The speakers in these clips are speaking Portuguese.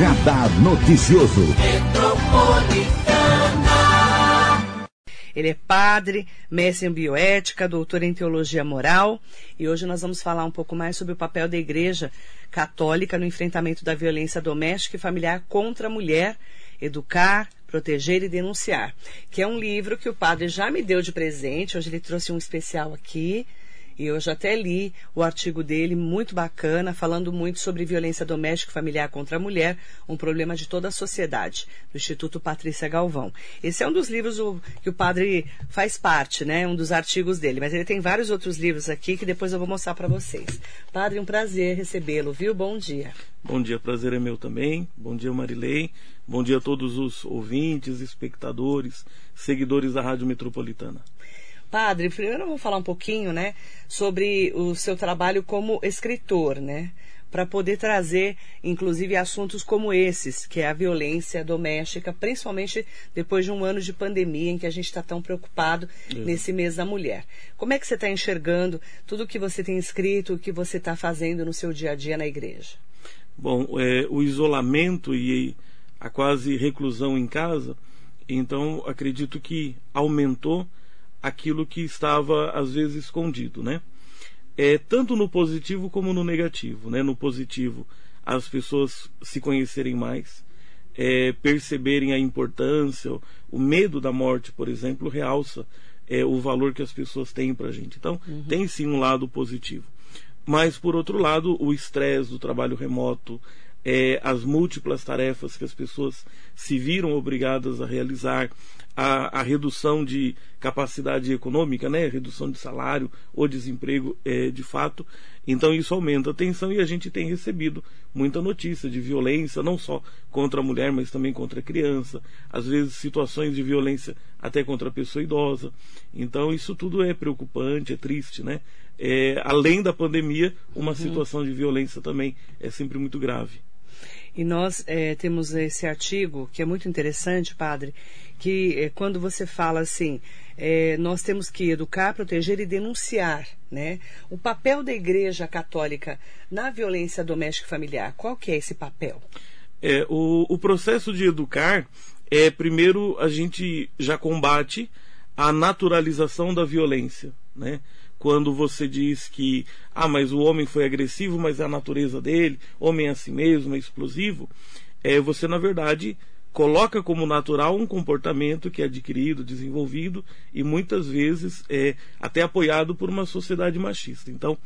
Radar Noticioso. Ele é padre, mestre em bioética, doutor em teologia moral e hoje nós vamos falar um pouco mais sobre o papel da Igreja Católica no enfrentamento da violência doméstica e familiar contra a mulher, educar, proteger e denunciar, que é um livro que o padre já me deu de presente, hoje ele trouxe um especial aqui. E eu já até li o artigo dele, muito bacana, falando muito sobre violência doméstica e familiar contra a mulher, um problema de toda a sociedade, do Instituto Patrícia Galvão. Esse é um dos livros que o padre faz parte, né? Um dos artigos dele. Mas ele tem vários outros livros aqui que depois eu vou mostrar para vocês. Padre, um prazer recebê-lo, viu? Bom dia. Bom dia, prazer é meu também. Bom dia, Marilei. Bom dia a todos os ouvintes, espectadores, seguidores da Rádio Metropolitana. Padre, primeiro vamos falar um pouquinho, né, sobre o seu trabalho como escritor, né? Para poder trazer, inclusive, assuntos como esses, que é a violência doméstica, principalmente depois de um ano de pandemia em que a gente está tão preocupado nesse mês da mulher. Como é que você está enxergando tudo o que você tem escrito, o que você está fazendo no seu dia a dia na igreja? Bom, é, o isolamento e a quase reclusão em casa, então acredito que aumentou aquilo que estava às vezes escondido, né? É, tanto no positivo como no negativo, né? No positivo, as pessoas se conhecerem mais, é, perceberem a importância, o medo da morte, por exemplo, realça é, o valor que as pessoas têm para a gente. Então, uhum. tem sim um lado positivo. Mas, por outro lado, o estresse do trabalho remoto, é, as múltiplas tarefas que as pessoas se viram obrigadas a realizar, a, a, redução de capacidade econômica, né, redução de salário ou desemprego é, de fato. Então isso aumenta a tensão e a gente tem recebido muita notícia de violência, não só contra a mulher, mas também contra a criança, às vezes situações de violência até contra a pessoa idosa. Então isso tudo é preocupante, é triste, né? É, além da pandemia, uma uhum. situação de violência também é sempre muito grave. E nós é, temos esse artigo que é muito interessante, padre, que é, quando você fala assim, é, nós temos que educar, proteger e denunciar, né? O papel da Igreja Católica na violência doméstica e familiar, qual que é esse papel? É, o, o processo de educar é primeiro a gente já combate a naturalização da violência, né? Quando você diz que ah, mas o homem foi agressivo, mas é a natureza dele, homem é assim mesmo, é explosivo, é, você na verdade coloca como natural um comportamento que é adquirido, desenvolvido e muitas vezes é até apoiado por uma sociedade machista. Então,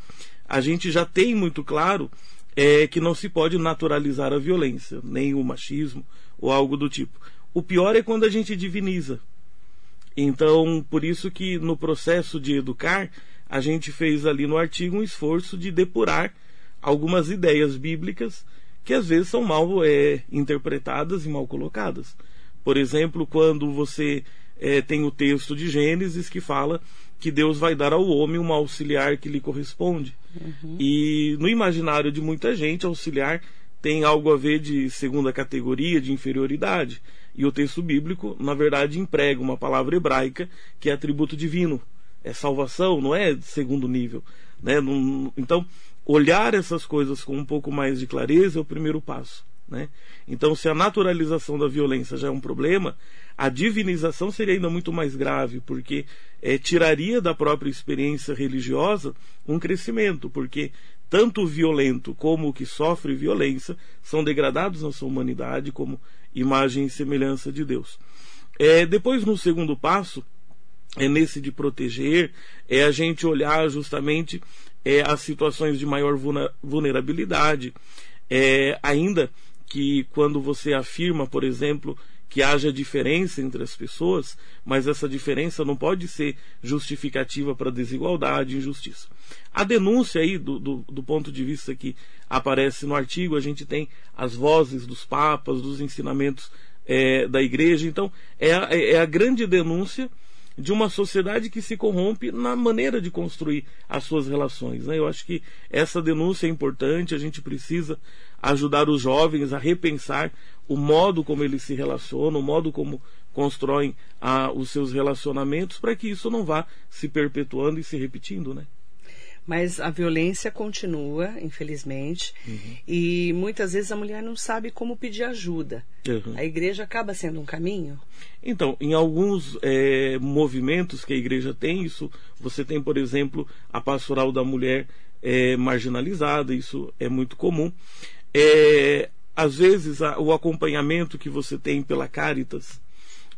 a gente já tem muito claro é, que não se pode naturalizar a violência, nem o machismo ou algo do tipo. O pior é quando a gente diviniza. Então, por isso que no processo de educar, a gente fez ali no artigo um esforço de depurar algumas ideias bíblicas que às vezes são mal é, interpretadas e mal colocadas. Por exemplo, quando você é, tem o texto de Gênesis que fala que Deus vai dar ao homem uma auxiliar que lhe corresponde. Uhum. E no imaginário de muita gente, auxiliar tem algo a ver de segunda categoria, de inferioridade. E o texto bíblico, na verdade, emprega uma palavra hebraica que é atributo divino é salvação, não é segundo nível. Né? então, olhar essas coisas com um pouco mais de clareza é o primeiro passo. Né? Então, se a naturalização da violência já é um problema, a divinização seria ainda muito mais grave, porque é, tiraria da própria experiência religiosa um crescimento, porque tanto o violento como o que sofre violência são degradados na sua humanidade como imagem e semelhança de Deus. É, depois, no segundo passo, é nesse de proteger, é a gente olhar justamente é, as situações de maior vulnerabilidade. É, ainda que quando você afirma, por exemplo, que haja diferença entre as pessoas, mas essa diferença não pode ser justificativa para desigualdade e injustiça. A denúncia aí, do, do, do, ponto de vista que aparece no artigo, a gente tem as vozes dos papas, dos ensinamentos é, da igreja, então é a, é a grande denúncia de uma sociedade que se corrompe na maneira de construir as suas relações. Né? Eu acho que essa denúncia é importante, a gente precisa ajudar os jovens a repensar o modo como eles se relacionam, o modo como constroem ah, os seus relacionamentos, para que isso não vá se perpetuando e se repetindo. Né? Mas a violência continua, infelizmente, uhum. e muitas vezes a mulher não sabe como pedir ajuda. Uhum. A igreja acaba sendo um caminho? Então, em alguns é, movimentos que a igreja tem, isso você tem, por exemplo, a pastoral da mulher é, marginalizada, isso é muito comum. É, às vezes, a, o acompanhamento que você tem pela Caritas,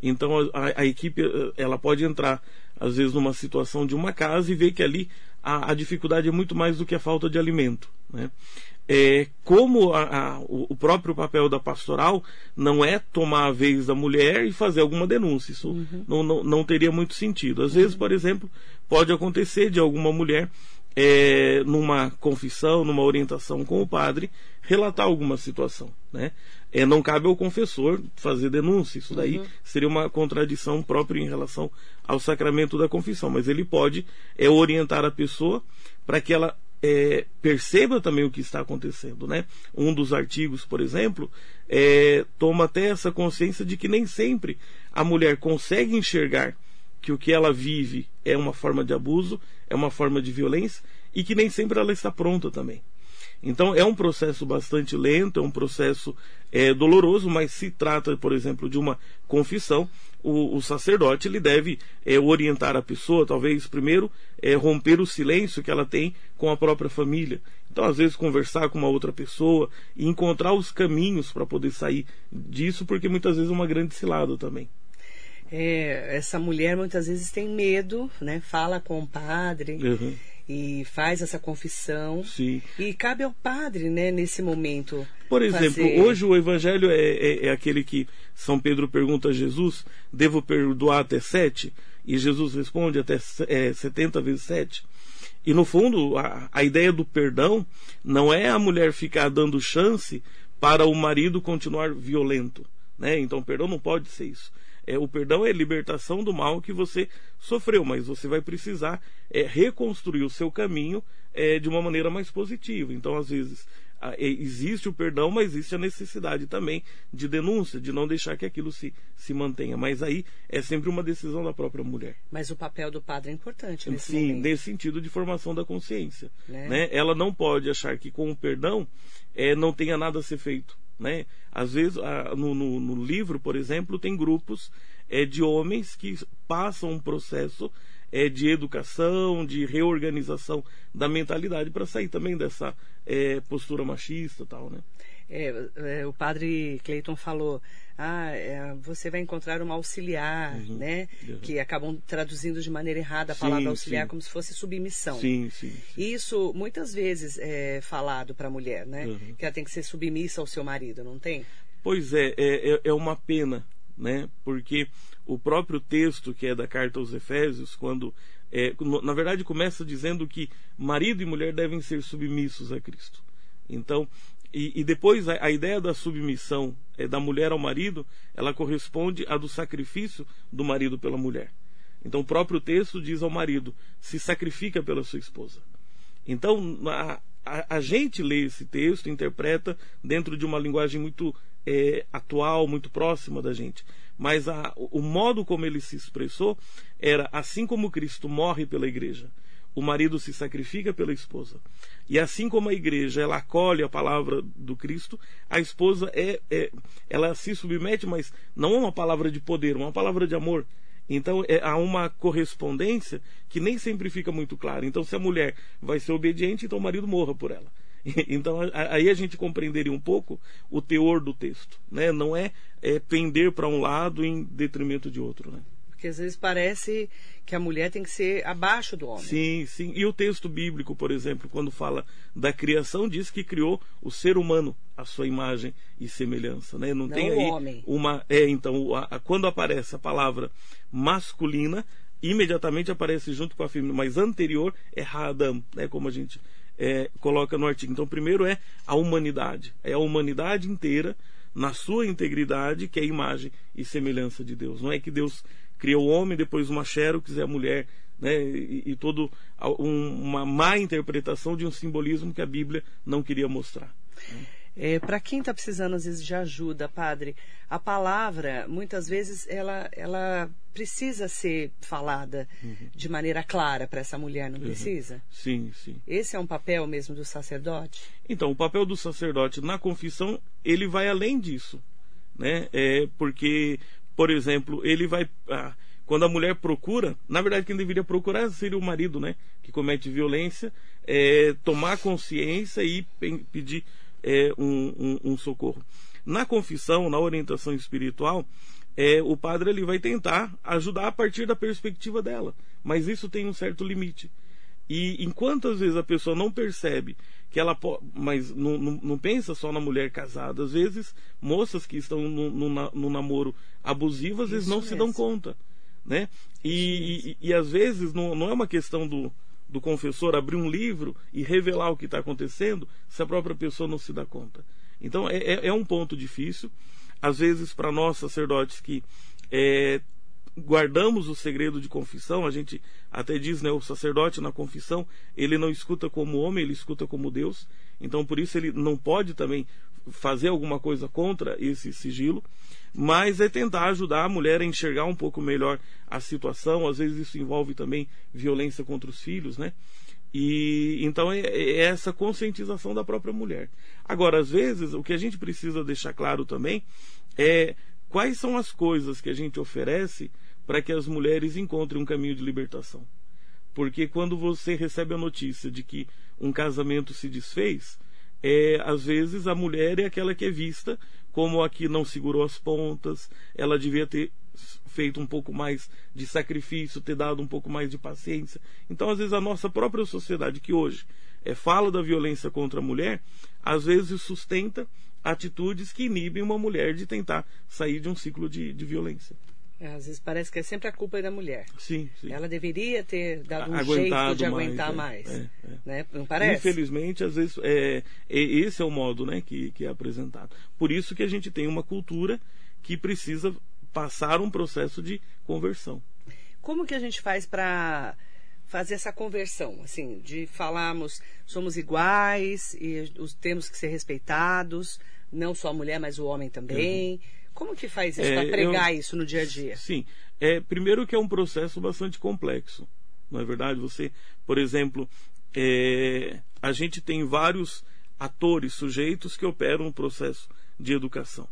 então a, a, equipe ela pode entrar às vezes numa situação de uma casa e ver que ali a, a dificuldade é muito mais do que a falta de alimento. Né? É, como a, a, o próprio papel da pastoral não é tomar a vez da mulher e fazer alguma denúncia. Isso uhum. não, não, não, teria muito sentido. Às uhum. vezes, por exemplo, pode acontecer de alguma mulher, é, numa confissão, numa orientação com o padre, relatar alguma situação. Né? É, não cabe ao confessor fazer denúncia. Isso daí uhum. seria uma contradição própria em relação ao sacramento da confissão. Mas ele pode é, orientar a pessoa para que ela é, perceba também o que está acontecendo. Né? Um dos artigos, por exemplo, é, toma até essa consciência de que nem sempre a mulher consegue enxergar que o que ela vive é uma forma de abuso, é uma forma de violência e que nem sempre ela está pronta também. Então é um processo bastante lento, é um processo é, doloroso, mas se trata, por exemplo, de uma confissão, o, o sacerdote ele deve é, orientar a pessoa, talvez primeiro é, romper o silêncio que ela tem com a própria família. Então, às vezes, conversar com uma outra pessoa e encontrar os caminhos para poder sair disso, porque muitas vezes é uma grande cilada também. É, essa mulher muitas vezes tem medo, né? Fala com o padre. Uhum e faz essa confissão. Sim. E cabe ao padre, né, nesse momento. Por exemplo, fazer... hoje o evangelho é, é, é, aquele que São Pedro pergunta a Jesus: devo perdoar até sete? E Jesus responde até é, 70 vezes sete. E no fundo, a, a ideia do perdão não é a mulher ficar dando chance para o marido continuar violento. Né? Então, perdão não pode ser isso. É, o perdão é libertação do mal que você sofreu, mas você vai precisar é, reconstruir o seu caminho é, de uma maneira mais positiva. Então, às vezes, é, existe o perdão, mas existe a necessidade também de denúncia, de não deixar que aquilo se, se mantenha. Mas aí é sempre uma decisão da própria mulher. Mas o papel do padre é importante nesse Sim, momento. nesse sentido de formação da consciência. Né? Né? Ela não pode achar que com o perdão é, não tenha nada a ser feito. Né? Às vezes, no, no, no livro, por exemplo, tem grupos é, de homens que passam um processo é, de educação, de reorganização da mentalidade para sair também dessa é, postura machista tal, né? É, é, o padre Cleiton falou, ah, é, você vai encontrar uma auxiliar, uhum, né? Uhum. Que acabam traduzindo de maneira errada a sim, palavra auxiliar sim. como se fosse submissão. Sim, sim. sim. Isso muitas vezes é falado para a mulher, né? Uhum. Que ela tem que ser submissa ao seu marido, não tem? Pois é, é, é, é uma pena, né? Porque o próprio texto que é da carta aos Efésios, quando é, na verdade começa dizendo que marido e mulher devem ser submissos a Cristo. Então, e, e depois a, a, ideia da submissão é, da mulher ao marido, ela corresponde à do sacrifício do marido pela mulher. Então o próprio texto diz ao marido: se sacrifica pela sua esposa. Então a, a, a gente lê esse texto, interpreta dentro de uma linguagem muito é, atual, muito próxima da gente. Mas a, o modo como ele se expressou era assim como Cristo morre pela igreja o marido se sacrifica pela esposa. E assim como a igreja ela acolhe a palavra do Cristo, a esposa é, é ela se submete, mas não é uma palavra de poder, uma palavra de amor. Então é, há uma correspondência que nem sempre fica muito clara. Então, se a mulher vai ser obediente, então o marido morra por ela. Então aí a gente compreenderia um pouco o teor do texto, né? Não é, é pender para um lado em detrimento de outro, né? Porque às vezes parece que a mulher tem que ser abaixo do homem. Sim, sim. E o texto bíblico, por exemplo, quando fala da criação, diz que criou o ser humano à sua imagem e semelhança, né? Não, Não tem aí homem. uma é então a, a, quando aparece a palavra masculina, imediatamente aparece junto com a feminina, mas anterior é Hadam, né? Como a gente é, coloca no artigo. Então, primeiro é a humanidade, é a humanidade inteira na sua integridade que é a imagem e semelhança de Deus. Não é que Deus criou o homem, depois uma xerox é a mulher, né? e, e todo um, uma má interpretação de um simbolismo que a Bíblia não queria mostrar. É, Para quem está precisando, às vezes, de ajuda, padre, a palavra, muitas vezes, ela, ela precisa ser falada uhum. de maneira clara para essa mulher, não uhum. precisa? Sim, sim. Esse é um papel mesmo do sacerdote? Então, o papel do sacerdote na confissão, ele vai além disso. Né? É porque, por exemplo, ele vai. Ah, quando a mulher procura, na verdade quem deveria procurar seria o marido, né? Que comete violência, é, tomar consciência e pedir é, um, um, um, socorro. Na confissão, na orientação espiritual, é, o padre ele vai tentar ajudar a partir da perspectiva dela, mas isso tem um certo limite. E enquanto às vezes a pessoa não percebe que ela mas não, não, não, pensa só na mulher casada, às vezes moças que estão no, no, no namoro abusivo, às vezes não mesmo. se dão conta né? E, e, e, às vezes não, não é uma questão do, do confessor abrir um livro e revelar o que está acontecendo se a própria pessoa não se dá conta. Então é, é, é um ponto difícil. Às vezes, para nós sacerdotes que é, guardamos o segredo de confissão, a gente até diz, né, o sacerdote na confissão, ele não escuta como homem, ele escuta como Deus. Então, por isso, ele não pode também fazer alguma coisa contra esse sigilo mas é tentar ajudar a mulher a enxergar um pouco melhor a situação. Às vezes isso envolve também violência contra os filhos, né? E então é, é essa conscientização da própria mulher. Agora, às vezes, o que a gente precisa deixar claro também é quais são as coisas que a gente oferece para que as mulheres encontrem um caminho de libertação. Porque quando você recebe a notícia de que um casamento se desfez, é, às vezes a mulher é aquela que é vista como aqui não segurou as pontas, ela devia ter feito um pouco mais de sacrifício, ter dado um pouco mais de paciência. Então, às vezes, a nossa própria sociedade, que hoje é, fala da violência contra a mulher, às vezes sustenta atitudes que inibem uma mulher de tentar sair de um ciclo de, de violência. É, às vezes parece que é sempre a culpa da mulher. Sim, sim. Ela deveria ter dado um Aguentado jeito de mais, aguentar é, mais. É, é. Né? Não parece? Infelizmente, às vezes, é, é, esse é o modo né, que, que é apresentado. Por isso que a gente tem uma cultura que precisa passar um processo de conversão. Como que a gente faz para fazer essa conversão, assim, de falarmos somos iguais e os temos que ser respeitados, não só a mulher, mas o homem também. Uhum. Como que faz isso é, para pregar eu, isso no dia a dia? Sim. É, primeiro que é um processo bastante complexo. Não é verdade? Você, por exemplo, é, a gente tem vários atores, sujeitos que operam um processo de educação.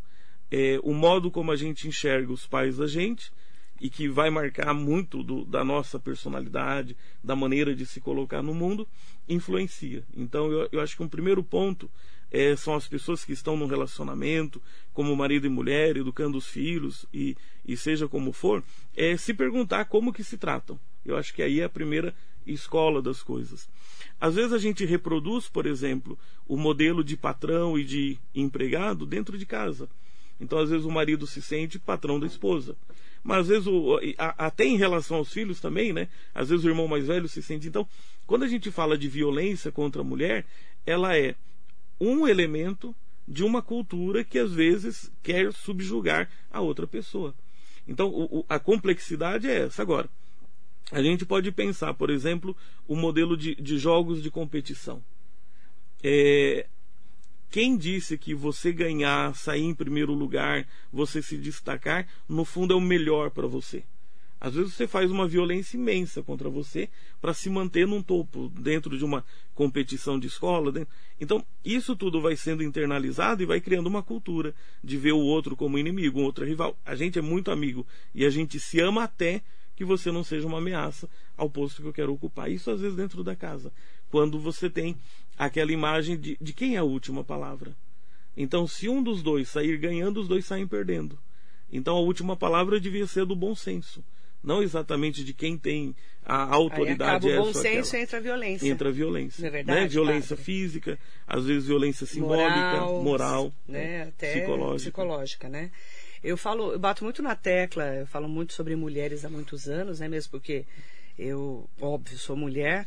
É, o modo como a gente enxerga os pais da gente e que vai marcar muito do, da nossa personalidade, da maneira de se colocar no mundo, influencia. Então, eu, eu acho que um primeiro ponto é, são as pessoas que estão no relacionamento, como marido e mulher, educando os filhos e, e seja como for, é se perguntar como que se tratam. Eu acho que aí é a primeira escola das coisas. Às vezes a gente reproduz, por exemplo, o modelo de patrão e de empregado dentro de casa. Então, às vezes, o marido se sente patrão da esposa. Mas, às vezes, o, a, até em relação aos filhos também, né? Às vezes, o irmão mais velho se sente. Então, quando a gente fala de violência contra a mulher, ela é um elemento de uma cultura que às vezes quer subjugar a outra pessoa. Então, o, o, a complexidade é essa. Agora, a gente pode pensar, por exemplo, o modelo de, de jogos de competição. É, quem disse que você ganhar, sair em primeiro lugar, você se destacar, no fundo é o melhor para você? Às vezes você faz uma violência imensa contra você para se manter num topo, dentro de uma competição de escola. Dentro... Então, isso tudo vai sendo internalizado e vai criando uma cultura de ver o outro como inimigo, um outro rival. A gente é muito amigo e a gente se ama até que você não seja uma ameaça ao posto que eu quero ocupar. Isso às vezes dentro da casa, quando você tem aquela imagem de, de quem é a última palavra. Então, se um dos dois sair ganhando, os dois saem perdendo. Então, a última palavra devia ser do bom senso não exatamente de quem tem a autoridade. Aí acaba o bom senso entra a violência. Entra a violência. Não é verdade? Né? Violência física, às vezes violência simbólica, moral, moral né? Até psicológica. psicológica, né? Eu falo, eu bato muito na tecla, eu falo muito sobre mulheres há muitos anos, né? Mesmo porque eu, óbvio, sou mulher.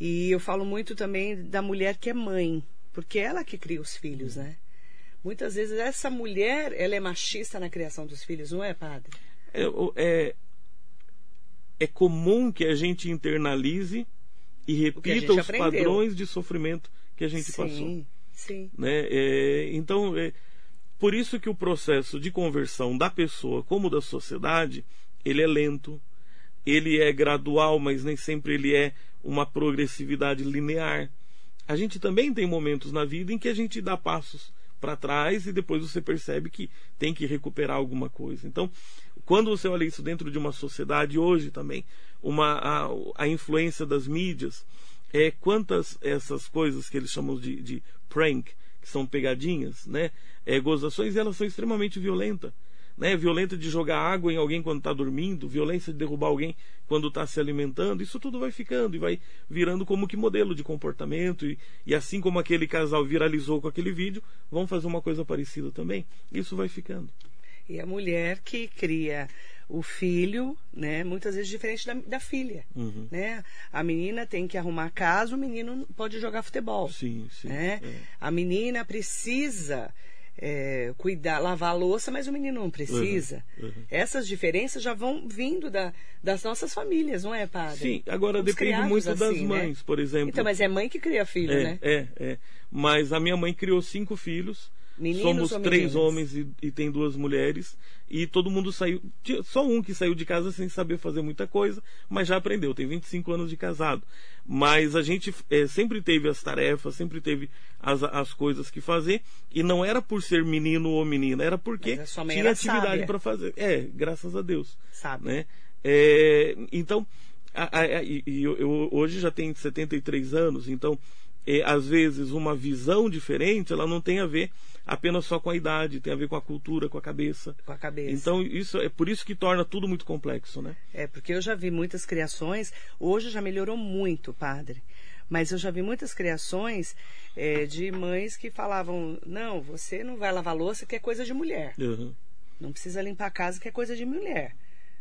E eu falo muito também da mulher que é mãe, porque é ela que cria os filhos, né? Muitas vezes essa mulher, ela é machista na criação dos filhos, não é, padre? É, é, é comum que a gente internalize e repita os aprendeu. padrões de sofrimento que a gente sim, passou. Sim. Né? É, então, é, por isso que o processo de conversão da pessoa como da sociedade, ele é lento, ele é gradual, mas nem sempre ele é uma progressividade linear. A gente também tem momentos na vida em que a gente dá passos para trás e depois você percebe que tem que recuperar alguma coisa. Então, quando você olha isso dentro de uma sociedade hoje também, uma a, a influência das mídias, é quantas essas coisas que eles chamam de, de prank, que são pegadinhas, né, é, gozações, elas são extremamente violentas né, violenta de jogar água em alguém quando está dormindo, violência de derrubar alguém quando está se alimentando, isso tudo vai ficando e vai virando como que modelo de comportamento. E, e assim como aquele casal viralizou com aquele vídeo, vão fazer uma coisa parecida também. Isso vai ficando. E a mulher que cria o filho, né, muitas vezes diferente da, da filha, uhum. né? A menina tem que arrumar casa, o menino pode jogar futebol, sim, sim, né? É. A menina precisa é, cuidar, lavar a louça, mas o menino não precisa. Uhum, uhum. Essas diferenças já vão vindo da, das nossas famílias, não é, padre? Sim, agora Fomos depende muito das assim, né? mães, por exemplo. Então, mas é mãe que cria filho, é, né? é, é. Mas a minha mãe criou cinco filhos. Meninos Somos três meninas? homens e, e tem duas mulheres. E todo mundo saiu. Só um que saiu de casa sem saber fazer muita coisa, mas já aprendeu. Tem 25 anos de casado. Mas a gente é, sempre teve as tarefas, sempre teve as, as coisas que fazer. E não era por ser menino ou menina, era porque tinha atividade para fazer. É, graças a Deus. Sabe? Né? É, então, a- a- a- e, e eu, eu hoje já tenho 73 anos, então, é, às vezes, uma visão diferente, ela não tem a ver apenas só com a idade, tem a ver com a cultura, com a cabeça. Com a cabeça. Então, isso é por isso que torna tudo muito complexo, né? É, porque eu já vi muitas criações, hoje já melhorou muito, padre. Mas eu já vi muitas criações é, de mães que falavam: não, você não vai lavar louça, que é coisa de mulher. Uhum. Não precisa limpar a casa, que é coisa de mulher.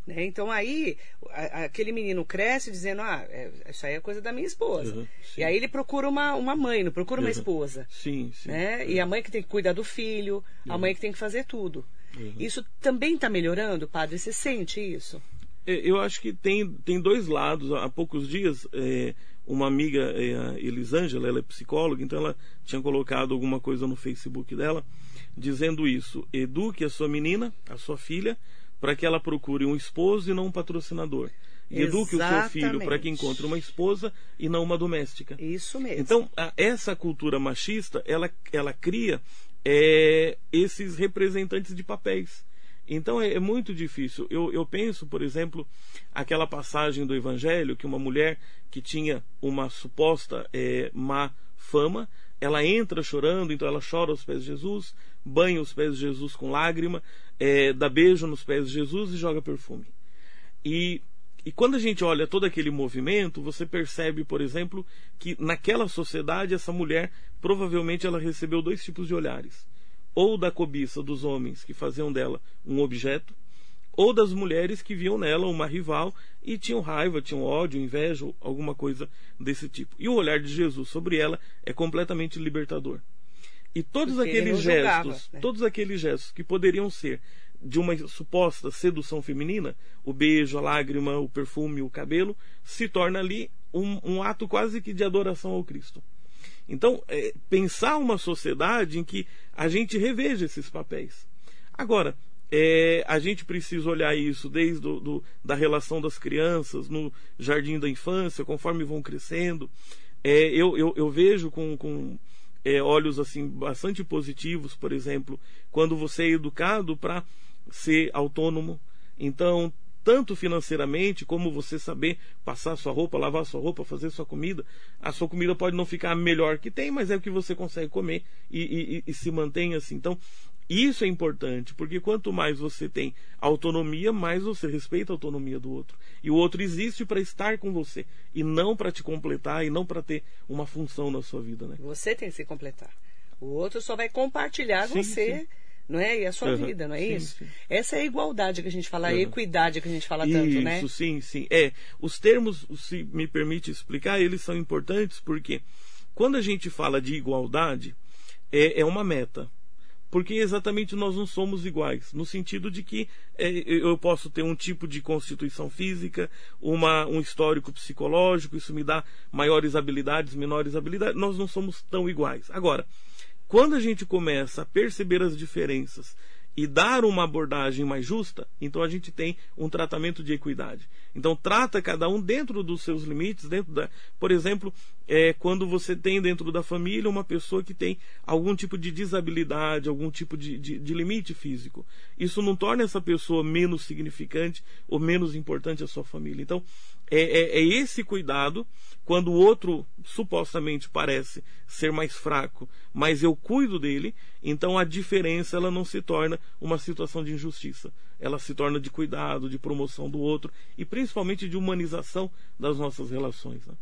Né? Então aí, a- aquele menino cresce dizendo: ah, é, isso aí é coisa da minha esposa. Uhum, e aí ele procura uma, uma mãe, não procura uma Uhum. esposa. Sim, sim. Né? E a mãe que tem que cuidar do filho, a mãe que tem que fazer tudo. Uhum. Isso também está melhorando, padre? Você sente isso? É, Eu acho que tem, tem dois lados. Há poucos dias, é, uma amiga, é, a Elisângela, ela é psicóloga, então ela tinha colocado alguma coisa no Facebook dela dizendo isso: eduque a sua menina, a sua filha, para que ela procure um esposo e não um patrocinador. E eduque o seu filho para que Exatamente. encontre uma esposa e não uma doméstica. Isso mesmo. Então, a- essa cultura machista, ela, ela cria é, esses representantes de papéis. Então, é, é muito difícil. Eu, eu penso, por exemplo, aquela passagem do Evangelho que uma mulher que tinha uma suposta é, má fama, ela entra chorando, então ela chora aos pés de Jesus, banha os pés de Jesus com lágrima, é, dá beijo nos pés de Jesus e joga perfume. E, e quando a gente olha todo aquele movimento, você percebe, por exemplo, que naquela sociedade essa mulher provavelmente ela recebeu dois tipos de olhares: ou da cobiça dos homens que faziam dela um objeto, ou das mulheres que viam nela uma rival e tinham raiva, tinham ódio, inveja, alguma coisa desse tipo. E o olhar de Jesus sobre ela é completamente libertador. E todos Porque ele aqueles gestos, né? todos aqueles gestos que poderiam ser de uma suposta sedução feminina, o beijo, a lágrima, o perfume, o cabelo, se torna ali um, um ato quase que de adoração ao Cristo. Então, é, pensar uma sociedade em que a gente reveja esses papéis. Agora, é, a gente precisa olhar isso desde do, do- da relação das crianças no jardim da infância, conforme vão crescendo. É, eu, eu, eu vejo com, com é, olhos assim bastante positivos, por exemplo, quando você é educado para ser autônomo. Então, tanto financeiramente como você saber passar sua roupa, lavar sua roupa, fazer sua comida. A sua comida pode não ficar melhor que tem, mas é o que você consegue comer e, e- e se mantém assim. Então, isso é importante, porque quanto mais você tem autonomia, mais você respeita a autonomia do outro. E o outro existe para estar com você, e não para te completar, e não para ter uma função na sua vida. Né? Você tem que se completar. O outro só vai compartilhar Sim, você, sim. não é? E a sua Uhum, não é sim, isso? sim. Essa é a igualdade que a gente fala, a Uhum. equidade que a gente fala tanto, Isso, né? sim, sim. É, os termos, se me permite explicar, eles são importantes porque quando a gente fala de igualdade, é, é uma meta. Porque exatamente nós não somos iguais, no sentido de que é, eu posso ter um tipo de constituição física, uma, um histórico psicológico, isso me dá maiores habilidades, menores habilidades, nós não somos tão iguais. Agora, Quando a gente começa a perceber as diferenças e dar uma abordagem mais justa, então a gente tem um tratamento de equidade. Então trata cada um dentro dos seus limites, dentro da, por exemplo, é, quando você tem dentro da família uma pessoa que tem algum tipo de desabilidade, algum tipo de, de, de limite físico, isso não torna essa pessoa menos significante ou menos importante à sua família. Então é, é, é esse cuidado quando o outro supostamente parece ser mais fraco, mas eu cuido dele, então a diferença ela não se torna uma situação de injustiça. Ela se torna de cuidado, de promoção do outro e principalmente de humanização das nossas relações. Né?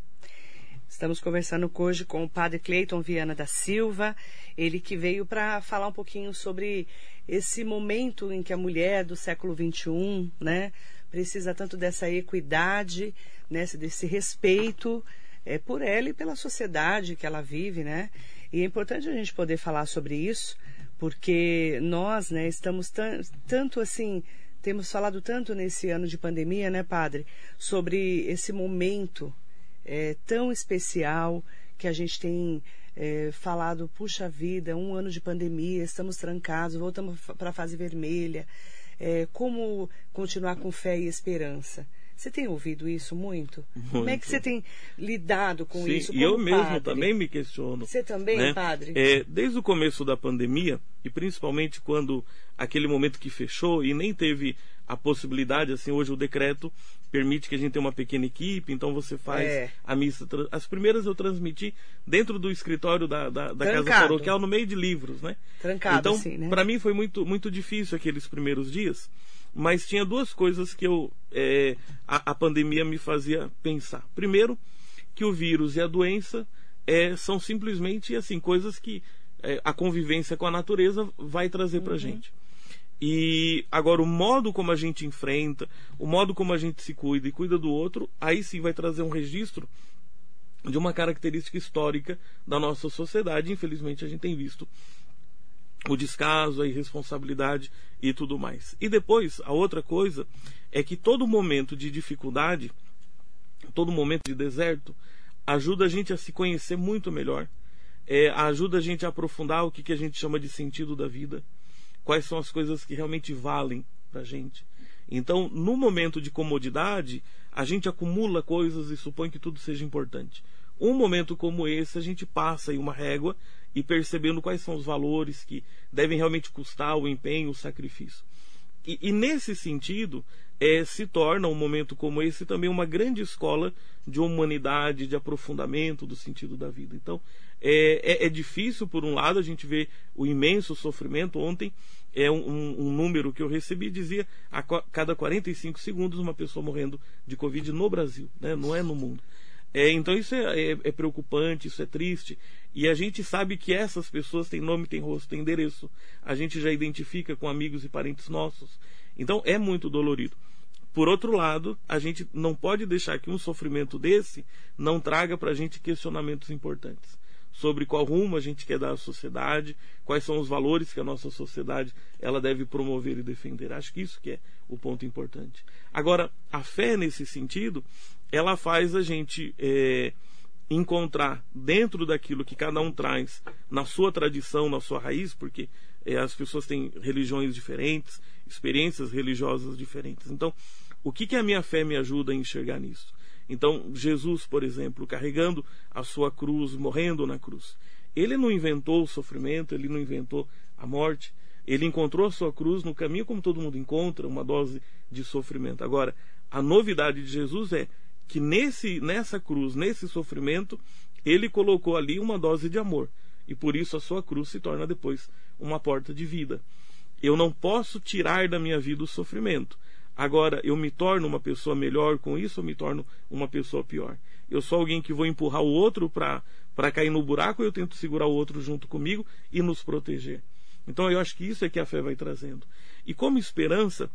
Estamos conversando hoje com o padre Cleiton Viana da Silva, ele que veio para falar um pouquinho sobre esse momento em que a mulher do século XXI, né, precisa tanto dessa equidade, né, desse respeito é, por ela e pela sociedade que ela vive, né? E é importante a gente poder falar sobre isso, porque nós, né, estamos tanto assim, temos falado tanto nesse ano de pandemia, né, padre, sobre esse momento é, tão especial que a gente tem é, falado, puxa vida, um ano de pandemia, estamos trancados, voltamos para a fase vermelha é, como continuar com fé e esperança. Você tem ouvido isso muito? muito? Como é que você tem lidado com Sim, isso? E eu mesmo padre? também me questiono. Você também, né? padre? É, desde o começo da pandemia, e principalmente quando aquele momento que fechou e nem teve a possibilidade, assim, hoje o decreto permite que a gente tenha uma pequena equipe, então você faz é. a missa. As primeiras eu transmiti dentro do escritório da, da, da casa paroquial, no meio de livros, né? Trancado, então, assim, né? para mim foi muito, muito difícil aqueles primeiros dias mas tinha duas coisas que eu é, a, a, pandemia me fazia pensar. Primeiro, que o vírus e a doença é, são simplesmente assim coisas que é, a convivência com a natureza vai trazer para uhum. gente. E agora o modo como a gente enfrenta, o modo como a gente se cuida e cuida do outro, aí sim vai trazer um registro de uma característica histórica da nossa sociedade. Infelizmente a gente tem visto o descaso, a irresponsabilidade e tudo mais. E depois, a outra coisa é que todo momento de dificuldade, todo momento de deserto, ajuda a gente a se conhecer muito melhor, é, ajuda a gente a aprofundar o que, que a gente chama de sentido da vida, quais são as coisas que realmente valem para a gente. Então, no momento de comodidade, a gente acumula coisas e supõe que tudo seja importante. Um momento como esse, a gente passa aí uma régua e percebendo quais são os valores que devem realmente custar o empenho, o sacrifício. E, e nesse sentido, é, se torna um momento como esse também uma grande escola de humanidade, de aprofundamento do sentido da vida. Então, é, é, é difícil, por um lado, a gente ver o imenso sofrimento. Ontem, é um, um, um número que eu recebi dizia a cada 45 segundos uma pessoa morrendo de Covid no Brasil, né? não é no mundo. É, então isso é, é, é, preocupante, isso é triste. E a gente sabe que essas pessoas têm nome, têm rosto, têm endereço. A gente já identifica com amigos e parentes nossos. Então é muito dolorido. Por outro lado, a gente não pode deixar que um sofrimento desse não traga para a gente questionamentos importantes sobre qual rumo a gente quer dar à sociedade, quais são os valores que a nossa sociedade ela deve promover e defender. Acho que isso que é o ponto importante. Agora, a fé nesse sentido, ela faz a gente é, encontrar dentro daquilo que cada um traz na sua tradição, na sua raiz, porque é, as pessoas têm religiões diferentes, experiências religiosas diferentes. Então, o que, que a minha fé me ajuda a enxergar nisso? Então, Jesus, por exemplo, carregando a sua cruz, morrendo na cruz, ele não inventou o sofrimento, ele não inventou a morte, ele encontrou a sua cruz no caminho como todo mundo encontra, uma dose de sofrimento. Agora, a novidade de Jesus é que nesse nessa cruz, nesse sofrimento, ele colocou ali uma dose de amor. E por isso a sua cruz se torna depois uma porta de vida. Eu não posso tirar da minha vida o sofrimento. Agora, eu me torno uma pessoa melhor com isso ou me torno uma pessoa pior? Eu sou alguém que vou empurrar o outro para cair no buraco eu tento segurar o outro junto comigo e nos proteger? Então, eu acho que isso é que a fé vai trazendo. E como esperança,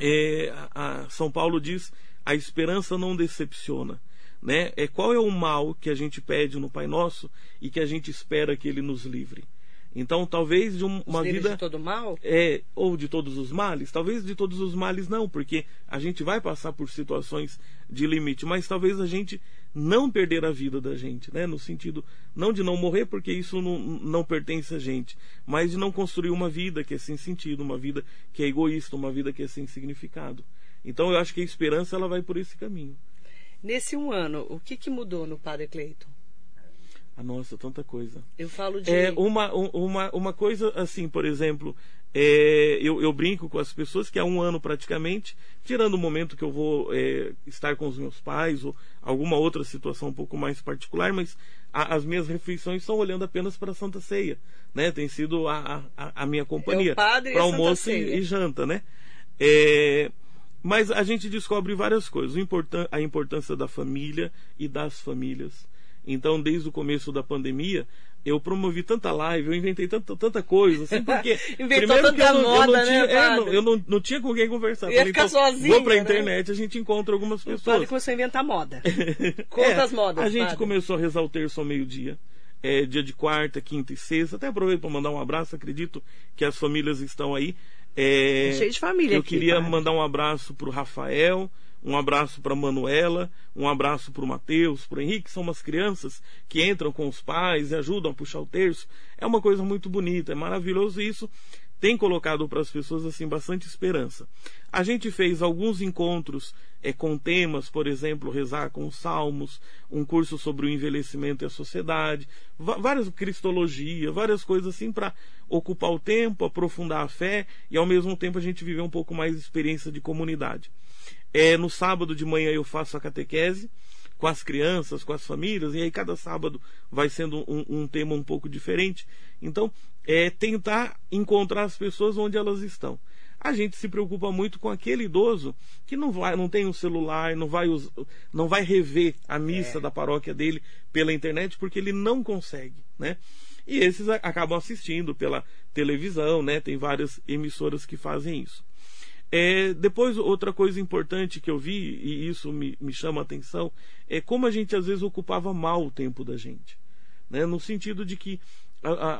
é, a São Paulo diz a esperança não decepciona. Né? É qual é o mal que a gente pede no Pai Nosso e que a gente espera que ele nos livre? Então, talvez de um, uma vida. de todo mal? É, ou de todos os males? Talvez de todos os males não, porque a gente vai passar por situações de limite, mas talvez a gente não perder a vida da gente, né? No sentido, não de não morrer, porque isso não, não pertence a gente, mas de não construir uma vida que é sem sentido, uma vida que é egoísta, uma vida que é sem significado. Então, eu acho que a esperança ela vai por esse caminho. Nesse um ano, o que, que mudou no Padre Cleiton? Ah, nossa, tanta coisa. Eu falo de. É, uma, uma, uma coisa assim, por exemplo, é, eu, eu, brinco com as pessoas que há um ano praticamente, tirando o momento que eu vou é, estar com os meus pais ou alguma outra situação um pouco mais particular, mas a, as minhas refeições são olhando apenas para a Santa Ceia. Né? Tem sido a, a, a minha companhia. É para almoço e, e, janta, né? É, mas a gente descobre várias coisas. A importância da família e das famílias então, desde o começo da pandemia, eu promovi tanta live, eu inventei tanta, tanta coisa, assim, porque. Inventou tanta eu não, moda, eu não tinha, né, é, não, eu não, não tinha com quem conversar. Ia Falei, ficar então, sozinho. Vou pra né? internet, a gente encontra algumas pessoas. O padre começou a inventar moda. Quantas é, modas? A gente padre? começou a rezar o terço ao meio-dia. É, dia de quarta, quinta e sexta. Até aproveito para mandar um abraço, acredito que as famílias estão aí. É, Cheio de família Eu aqui, queria padre. mandar um abraço para o Rafael, um abraço para Manuela, um abraço para o Matheus, para o Henrique, são umas crianças que entram com os pais e ajudam a puxar o terço. É uma coisa muito bonita, é maravilhoso isso. Tem colocado para as pessoas assim bastante esperança. A gente fez alguns encontros é, com temas, por exemplo, rezar com os salmos, um curso sobre o envelhecimento e a sociedade, várias cristologia, várias coisas assim para ocupar o tempo, aprofundar a fé e ao mesmo tempo a gente viver um pouco mais de experiência de comunidade. É, no sábado de manhã eu faço a catequese com as crianças, com as famílias, e aí cada sábado vai sendo um, um tema um pouco diferente. Então, é tentar encontrar as pessoas onde elas estão. A gente se preocupa muito com aquele idoso que não vai, não tem um celular, não vai, não vai rever a missa é. da paróquia dele pela internet porque ele não consegue, né? E esses acabam assistindo pela televisão, né? Tem várias emissoras que fazem isso. É, depois, outra coisa importante que eu vi, e isso me, me chama a atenção, é como a gente às vezes ocupava mal o tempo da gente. Né? No sentido de que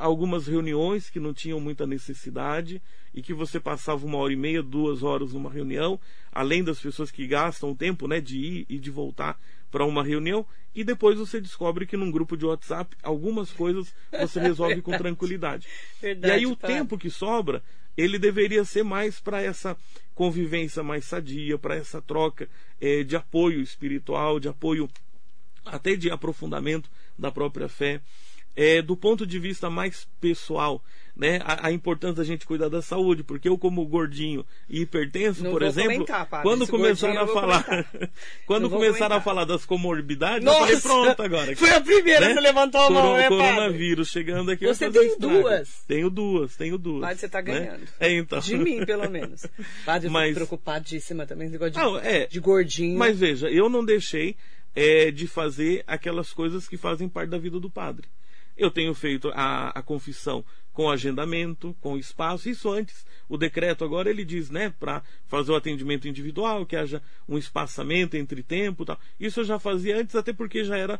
algumas reuniões que não tinham muita necessidade e que você passava uma hora e meia, duas horas numa reunião, além das pessoas que gastam tempo né, de ir e de voltar para uma reunião, e depois você descobre que num grupo de WhatsApp algumas coisas você resolve com tranquilidade. Verdade, e aí o tempo que sobra ele deveria ser mais para essa convivência mais sadia, para essa troca é, de apoio espiritual, de apoio até de aprofundamento da própria fé. É, do ponto de vista mais pessoal, né, a, a, importância da gente cuidar da saúde, porque eu como gordinho e hipertenso, não por exemplo, comentar, padre. quando começaram a eu falar, quando começaram a falar das comorbidades, Nossa! eu falei pronto agora. Foi a primeira né? que levantou a mão, Coro- né? Coronavírus chegando aqui. Você tem duas? Tenho duas, tenho duas. Padre, você tá né? ganhando. É, então. De mim, pelo menos. Padre, eu Mas- fico preocupadíssima também. Esse negócio de, Não, é. de gordinho. Mas veja, eu não deixei é, de fazer aquelas coisas que fazem parte da vida do padre. Eu tenho feito a, a confissão com agendamento, com espaço, isso antes. O decreto agora ele diz, né, para fazer o atendimento individual, que haja um espaçamento entre tempo tal. Isso eu já fazia antes, até porque já era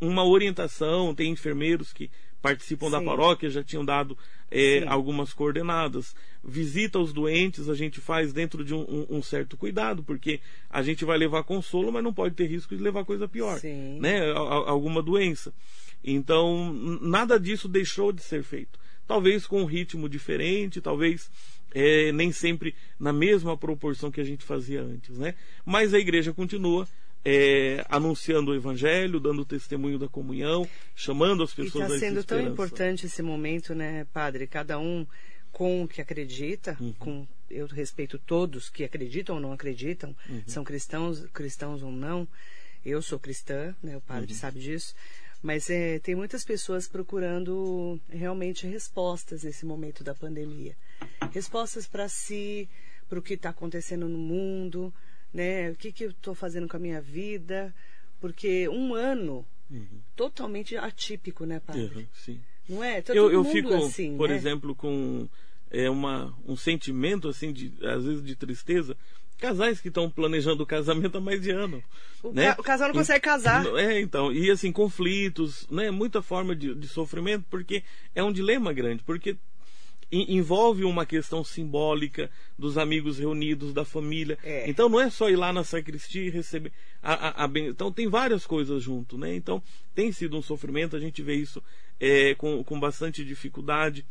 uma orientação, tem enfermeiros que participam da Sim. paróquia, já tinham dado é, algumas coordenadas. Visita aos doentes a gente faz dentro de um, um- certo cuidado, porque a gente vai levar consolo, mas não pode ter risco de levar coisa pior, Sim. né? Alguma doença. Então, nada disso deixou de ser feito. Talvez com um ritmo diferente, talvez é, nem sempre na mesma proporção que a gente fazia antes, né? Mas a igreja continua é, anunciando o evangelho, dando testemunho da comunhão, chamando as pessoas está sendo tão importante esse momento, né, padre? Cada um com o que acredita, Uhum. com eu respeito todos que acreditam ou não acreditam, Uhum. são cristãos, cristãos ou não. Eu sou cristã, né? O padre Uhum. sabe disso. Mas é, tem muitas pessoas procurando realmente respostas nesse momento da pandemia. Respostas para si, para o que está acontecendo no mundo, né? O que, que eu estou fazendo com a minha vida? Porque um ano Uhum. totalmente atípico, né, padre? Uhum, sim. Não é? Tá eu eu fico, assim, por né? exemplo, com é, uma, um sentimento assim de às vezes de tristeza casais que estão planejando o casamento há mais de ano. O, né? ca- o casal não consegue casar. É, então, e assim, conflitos, né? Muita forma de, de sofrimento, porque é um dilema grande, porque en- envolve uma questão simbólica dos amigos reunidos, da família. É. Então não é só ir lá na sacristia e receber a, a, a ben- Então tem várias coisas junto, né? Então tem sido um sofrimento, a gente vê isso é, com, com bastante dificuldade.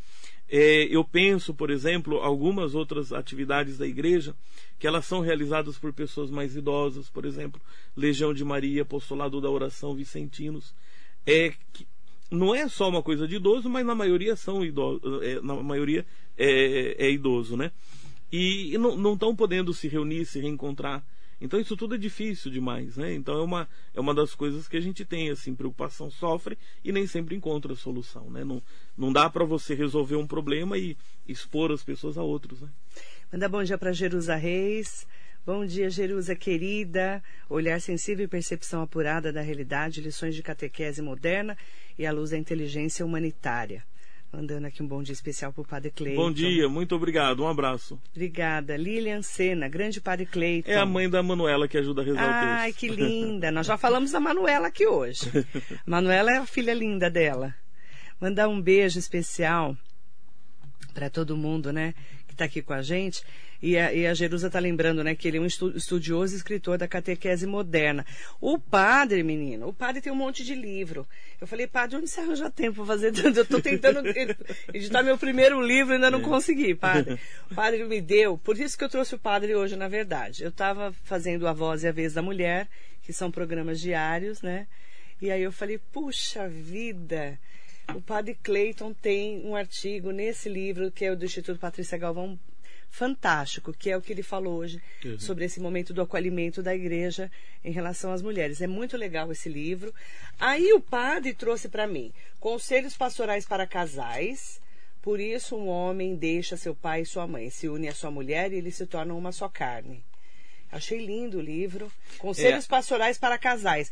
É, eu penso, por exemplo, algumas outras atividades da igreja que elas são realizadas por pessoas mais idosas, por exemplo, Legião de Maria, Apostolado da Oração, Vicentinos, é não é só uma coisa de idoso, mas na maioria são idosos, é, na maioria é, é idoso, né? E não estão podendo se reunir, se reencontrar. Então isso tudo é difícil demais, né? Então é uma, é uma das coisas que a gente tem, assim, preocupação sofre e nem sempre encontra solução, né? Não, não dá para você resolver um problema e expor as pessoas a outros, né? Manda bom dia para Jerusa Reis. Bom dia, Jerusa querida. Olhar sensível e percepção apurada da realidade, lições de catequese moderna e a luz da inteligência humanitária. Mandando aqui um bom dia especial para o Padre Cleiton. Bom dia, muito obrigado, um abraço. Obrigada. Lilian Sena, grande Padre Cleiton. É a mãe da Manuela que ajuda a rezar Ai, o texto. que linda. Nós já falamos da Manuela aqui hoje. Manuela é a filha linda dela. Mandar um beijo especial para todo mundo, né, que está aqui com a gente. E a, e a Jerusa está lembrando, né, que ele é um estu- estudioso e escritor da catequese moderna. O padre, menino, o padre tem um monte de livro. Eu falei, padre, onde você arranja tempo para fazer tanto? Eu estou tentando editar meu primeiro livro e ainda não consegui, padre. O padre me deu, por isso que eu trouxe o padre hoje, na verdade. Eu estava fazendo A Voz e a Vez da Mulher, que são programas diários, né? E aí eu falei, puxa vida, o padre Clayton tem um artigo nesse livro, que é o do Instituto Patrícia Galvão, fantástico, que é o que ele falou hoje Uhum. sobre esse momento do acolhimento da igreja em relação às mulheres. É muito legal esse livro. Aí o padre trouxe para mim Conselhos Pastorais para Casais. Por isso, um homem deixa seu pai e sua mãe, se une à sua mulher e eles se tornam uma só carne. Achei lindo o livro. Conselhos É. Pastorais para Casais.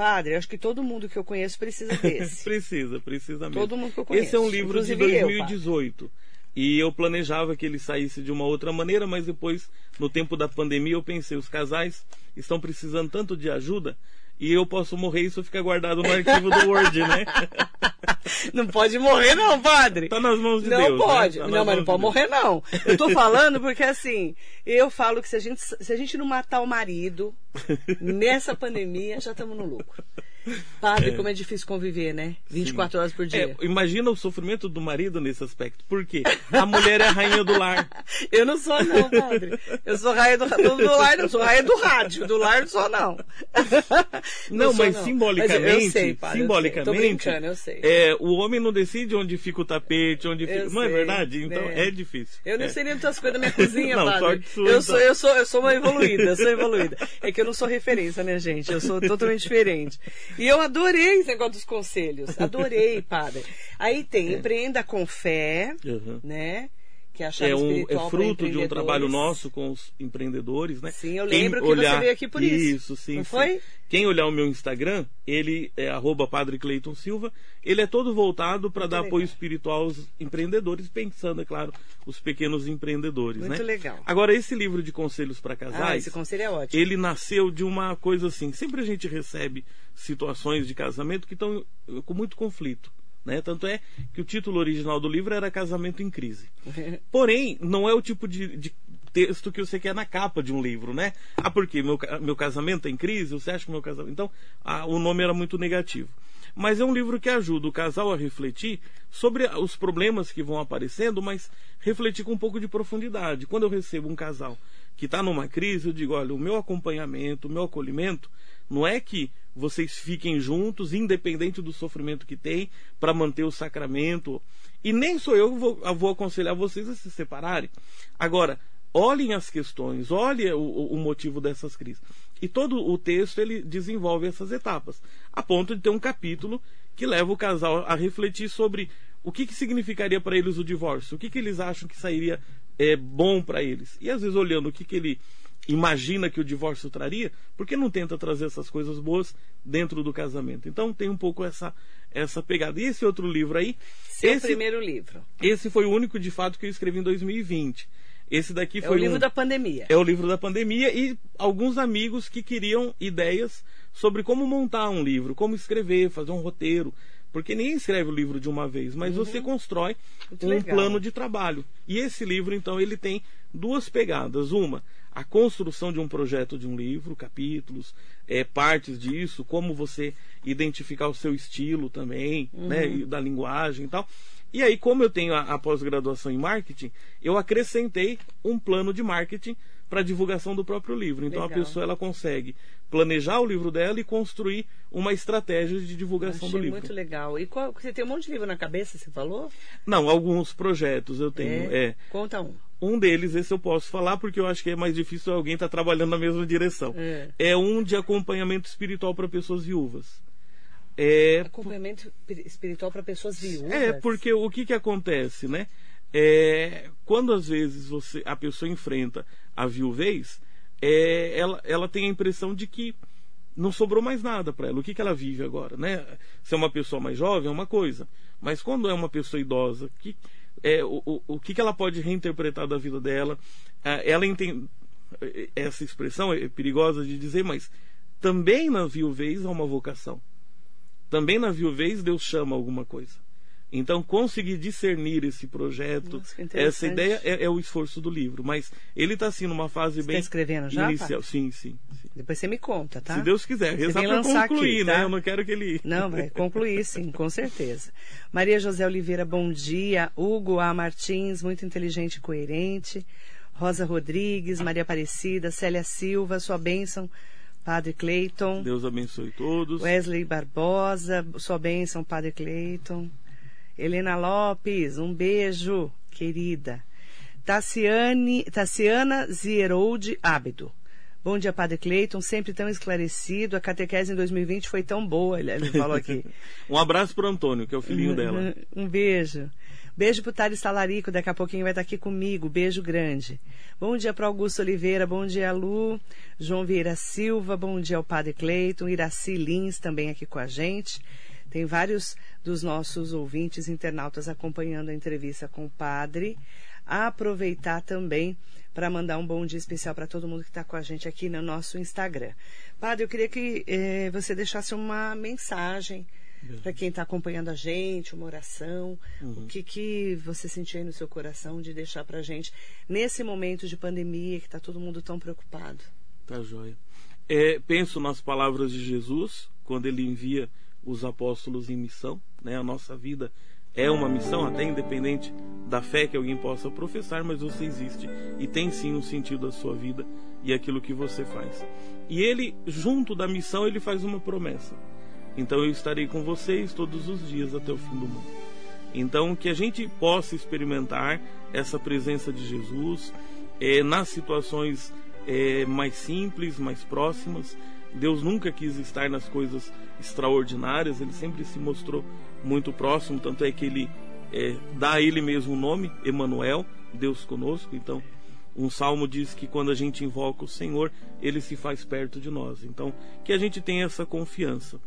Padre, acho que todo mundo que eu conheço precisa desse. precisa, precisa mesmo. Todo mundo que eu conheço, Esse é um livro de inclusive eu, 2018. e eu planejava que ele saísse de uma outra maneira, mas depois, no tempo da pandemia, eu pensei, os casais estão precisando tanto de ajuda e eu posso morrer e isso fica guardado no arquivo do Word, né? Não pode morrer, não, padre. Tá nas mãos de não Deus. né? pode. Tá nas não, mas não de pode Deus. morrer, não. Eu tô falando porque, assim, eu falo que se a gente, se a gente não matar o marido nessa pandemia, já estamos no lucro. Padre, como é difícil conviver, né? 24 horas por dia. É, imagina o sofrimento do marido nesse aspecto. Por quê? A mulher é a rainha do lar. Eu não sou, não, padre. Eu sou rainha do, do, do lar, não sou rainha do rádio. Do lar não sou, não. Não, sou, mas simbolicamente, Mas eu sei, padre, eu sei. simbolicamente, Tô brincando, eu sei. É, o homem não decide onde fica o tapete, onde fica. Eu não é verdade? Então né? é difícil. Eu não é. sei nem muitas coisas da minha cozinha, Não, padre. sua, eu, então. sou, eu, sou, eu sou uma evoluída, eu sou evoluída. É que eu não sou referência, né, gente? Eu sou totalmente diferente. E eu adorei esse negócio dos conselhos. Adorei, padre. Aí tem Empreenda com Fé, Uhum. né? Que é a chave É, um, é fruto de um trabalho nosso com os empreendedores, né? Sim, eu Quem lembro que você veio aqui por isso. Isso, sim. Não sim. foi? Quem olhar o meu Instagram, ele é arroba Padre Cleiton Silva, ele é todo voltado para dar legal. apoio espiritual aos empreendedores, pensando, é claro, os pequenos empreendedores, Muito né? legal. Agora, esse livro de conselhos para Ah, casais, esse conselho é ótimo. ele nasceu de uma coisa assim. Sempre a gente recebe situações de casamento que estão com muito conflito. Né? Tanto é que o título original do livro era Casamento em Crise. Porém, não é o tipo de, de texto que você quer na capa de um livro, né? Ah, porque meu, meu casamento é em crise? Você acha que meu casamento. Então, ah, o nome era muito negativo. Mas é um livro que ajuda o casal a refletir sobre os problemas que vão aparecendo, mas refletir com um pouco de profundidade. Quando eu recebo um casal que está numa crise, eu digo: olha, o meu acompanhamento, o meu acolhimento, não é que vocês fiquem juntos, independente do sofrimento que tem, para manter o sacramento. E nem sou eu que vou, vou aconselhar vocês a se separarem. Agora, olhem as questões, olhem o, o motivo dessas crises. E todo o texto ele desenvolve essas etapas, a ponto de ter um capítulo que leva o casal a refletir sobre o que, que significaria para eles o divórcio, o que, que eles acham que sairia é, bom para eles. E às vezes olhando o que, que ele imagina que o divórcio traria, por que não tenta trazer essas coisas boas dentro do casamento? Então tem um pouco essa, essa pegada. E esse outro livro aí, Seu esse, primeiro livro. esse foi o único de fato que eu escrevi em 2020. Esse daqui É foi o livro um- da pandemia. é o livro da pandemia e alguns amigos que queriam ideias sobre como montar um livro, como escrever, fazer um roteiro. Porque ninguém escreve o livro de uma vez, mas você constrói Uhum. Muito um legal. plano de trabalho. E esse livro, então, ele tem duas pegadas. Uma, a construção de um projeto de um livro, capítulos, é, partes disso, como você identificar o seu estilo também, né, Uhum. e da linguagem e tal. E aí, como eu tenho a, a pós-graduação em marketing, eu acrescentei um plano de marketing para divulgação do próprio livro. Então Legal. a pessoa ela consegue planejar o livro dela e construir uma estratégia de divulgação do livro. muito legal. E qual, você tem um monte de livro na cabeça, você falou? Não, alguns projetos eu tenho. É. Conta um. Um deles, esse eu posso falar, porque eu acho que é mais difícil alguém estar trabalhando na mesma direção. É. um de acompanhamento espiritual para pessoas viúvas. É, Acompanhamento espiritual para pessoas viúvas. É, porque o que, que acontece, né? É, quando às vezes você, a pessoa enfrenta a viuvez, é, ela, ela tem a impressão de que não sobrou mais nada para ela. O que, que ela vive agora, né? Se é uma pessoa mais jovem é uma coisa, mas quando é uma pessoa idosa, que, é, o, o, o que, que ela pode reinterpretar da vida dela? Ah, Ela entende essa expressão é perigosa de dizer, mas também na viuvez há uma vocação. Também na viuvez Deus chama alguma coisa. Então, conseguir discernir esse projeto, Nossa, essa ideia é, é o esforço do livro. Mas ele está assim numa fase Você bem tá escrevendo já, inicial. Sim, sim, sim. Depois você me conta, tá? Se Deus quiser, Você rezar para concluir, aqui, né? tá? Eu não quero que ele. Não, vai concluir sim, com certeza. Maria José Oliveira, bom dia. Hugo A. Martins, muito inteligente e coerente. Rosa Rodrigues, Maria Aparecida, Célia Silva, sua bênção, Padre Cleiton. Deus abençoe todos. Wesley Barbosa, sua bênção, Padre Cleiton. Helena Lopes, um beijo, querida. Tassiane, Tassiana Zieroldi Ábido. Bom dia, Padre Cleiton, sempre tão esclarecido. A catequese em 2020 foi tão boa, ele falou aqui. Um abraço para Antônio, que é o filhinho dela. Um beijo. Beijo pro Thales Talarico, daqui a pouquinho vai estar aqui comigo. Beijo grande. Bom dia para Augusto Oliveira, bom dia Lu, João Vieira Silva, bom dia ao Padre Cleiton, Iraci Lins também aqui com a gente. Tem vários dos nossos ouvintes internautas acompanhando a entrevista com o Padre. Aproveitar também para mandar um bom dia especial para todo mundo que está com a gente aqui no nosso Instagram. Padre, eu queria que eh, você deixasse uma mensagem para quem está acompanhando a gente, uma oração. O que, que você sentiu aí no seu coração de deixar para a gente nesse momento de pandemia que está todo mundo tão preocupado? Tá joia. É, penso nas palavras de Jesus, quando ele envia os apóstolos em missão. Né? A nossa vida é uma missão, até independente da fé que alguém possa professar, mas você existe e tem sim um sentido a sua vida e aquilo que você faz. E ele, junto da missão, ele faz uma promessa. Então eu estarei com vocês todos os dias até o fim do mundo. Então que a gente possa experimentar essa presença de Jesus eh, nas situações eh, mais simples, mais próximas. Deus nunca quis estar nas coisas extraordinárias, ele sempre se mostrou muito próximo, tanto é que ele eh, dá a ele mesmo o nome, Emanuel, Deus conosco. Então, um salmo diz que quando a gente invoca o Senhor, ele se faz perto de nós. Então, que a gente tenha essa confiança.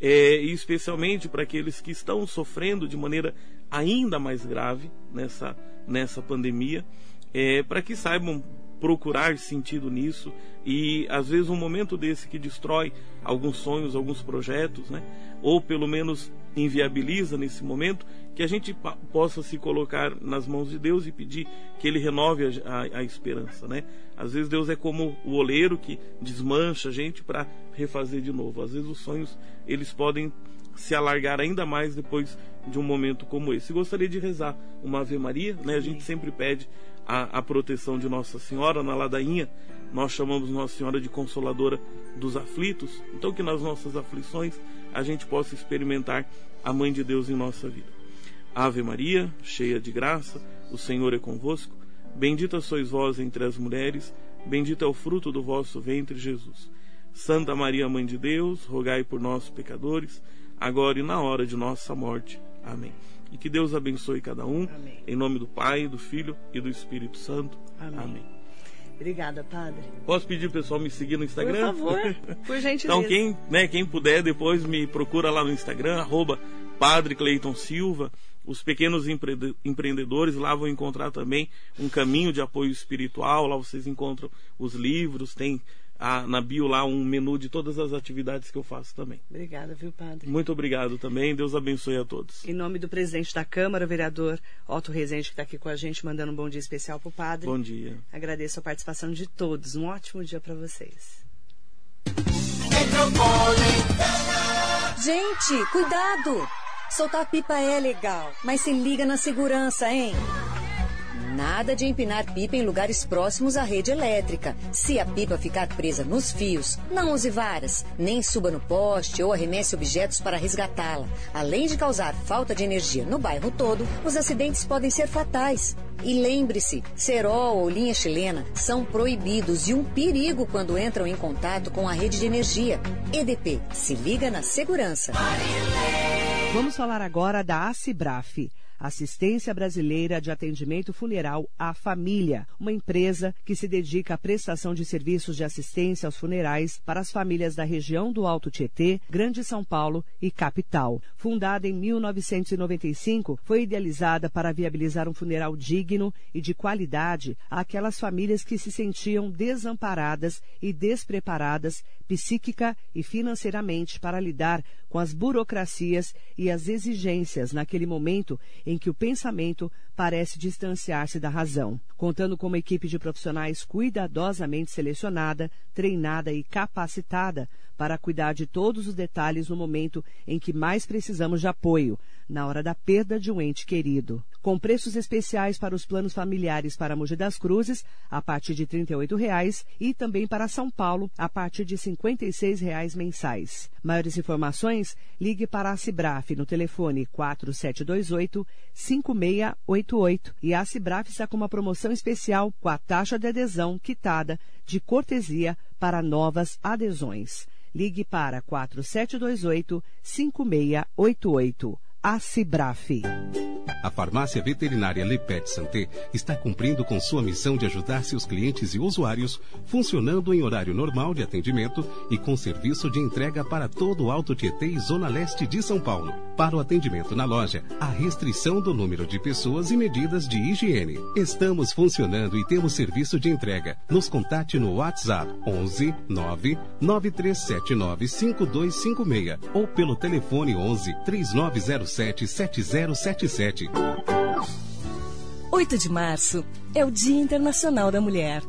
É, e especialmente para aqueles que estão sofrendo de maneira ainda mais grave nessa, nessa pandemia, é, para que saibam procurar sentido nisso e às vezes um momento desse que destrói alguns sonhos, alguns projetos, né? ou pelo menos inviabiliza nesse momento, que a gente possa se colocar nas mãos de Deus e pedir que Ele renove a, a- a esperança. Né? Às vezes Deus é como o oleiro que desmancha a gente para refazer de novo. Às vezes os sonhos eles podem se alargar ainda mais depois de um momento como esse. Gostaria de rezar uma Ave Maria, né? A gente sempre pede a, a proteção de Nossa Senhora na ladainha. Nós chamamos Nossa Senhora de Consoladora dos aflitos. Então que nas nossas aflições a gente possa experimentar a Mãe de Deus em nossa vida. Ave Maria, cheia de graça, o Senhor é convosco. Bendita sois vós entre as mulheres, bendito é o fruto do vosso ventre, Jesus. Santa Maria, Mãe de Deus, rogai por nós, pecadores, agora e na hora de nossa morte. Amém. E que Deus abençoe cada um, Amém. em nome do Pai, do Filho e do Espírito Santo. Amém. Amém. Obrigada, Padre. Posso pedir pessoal me seguir no Instagram? Por favor, por gentileza. Então quem, né, quem puder depois me procura lá no Instagram, arroba Padre Cleiton Silva, os pequenos empreendedores lá vão encontrar também um caminho de apoio espiritual. Lá vocês encontram os livros, tem a, na bio lá um menu de todas as atividades que eu faço também. Obrigada, viu, padre? Muito obrigado também. Deus abençoe a todos. Em nome do presidente da Câmara, o vereador Otto Rezende, que está aqui com a gente, mandando um bom dia especial para o padre. Bom dia. Agradeço a participação de todos. Um ótimo dia para vocês. Gente, cuidado! Soltar pipa é legal, mas se liga na segurança, hein? Nada de empinar pipa em lugares próximos à rede elétrica. Se a pipa ficar presa nos fios, não use varas, nem suba no poste ou arremesse objetos para resgatá-la. Além de causar falta de energia no bairro todo, os acidentes podem ser fatais. E lembre-se, cerol ou linha chilena são proibidos e um perigo quando entram em contato com a rede de energia. EDP, se liga na segurança. Vamos falar agora da ACIBRAF. Assistência Brasileira de Atendimento Funeral à Família, uma empresa que se dedica à prestação de serviços de assistência aos funerais para as famílias da região do Alto Tietê, Grande São Paulo e Capital. Fundada em 1995, foi idealizada para viabilizar um funeral digno e de qualidade àquelas famílias que se sentiam desamparadas e despreparadas psíquica e financeiramente para lidar com as burocracias e as exigências naquele momento em que o pensamento parece distanciar-se da razão. Contando com uma equipe de profissionais cuidadosamente selecionada, treinada e capacitada para cuidar de todos os detalhes no momento em que mais precisamos de apoio, na hora da perda de um ente querido. Com preços especiais para os planos familiares para Mogi das Cruzes, a partir de R$ 38,00 e também para São Paulo, a partir de R$ 56,00 mensais. Maiores informações, ligue para a Cibraf no telefone 4728-5688 e a Cibraf está com uma promoção especial com a taxa de adesão quitada de cortesia para novas adesões. Ligue para 4728-5688. A Cibraf. A farmácia veterinária Lepet Santé está cumprindo com sua missão de ajudar seus clientes e usuários, funcionando em horário normal de atendimento e com serviço de entrega para todo o Alto Tietê e Zona Leste de São Paulo. Para o atendimento na loja, a restrição do número de pessoas e medidas de higiene. Estamos funcionando e temos serviço de entrega. Nos contate no WhatsApp 11 9 9379 5256 ou pelo telefone 11 3907 7077. 8 de março é o Dia Internacional da Mulher.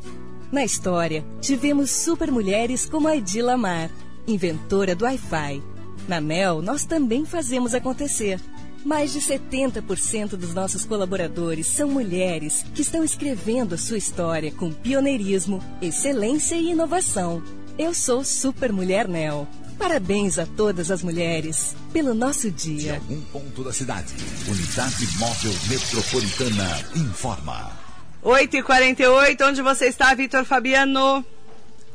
Na história, tivemos super mulheres como a Edi Lamar, inventora do Wi-Fi. Na NEL, nós também fazemos acontecer. Mais de 70% dos nossos colaboradores são mulheres que estão escrevendo a sua história com pioneirismo, excelência e inovação. Eu sou Super Mulher NEL. Parabéns a todas as mulheres pelo nosso dia. De algum ponto da cidade, Unidade Móvel Metropolitana informa. 8h48, onde você está, Vitor Fabiano?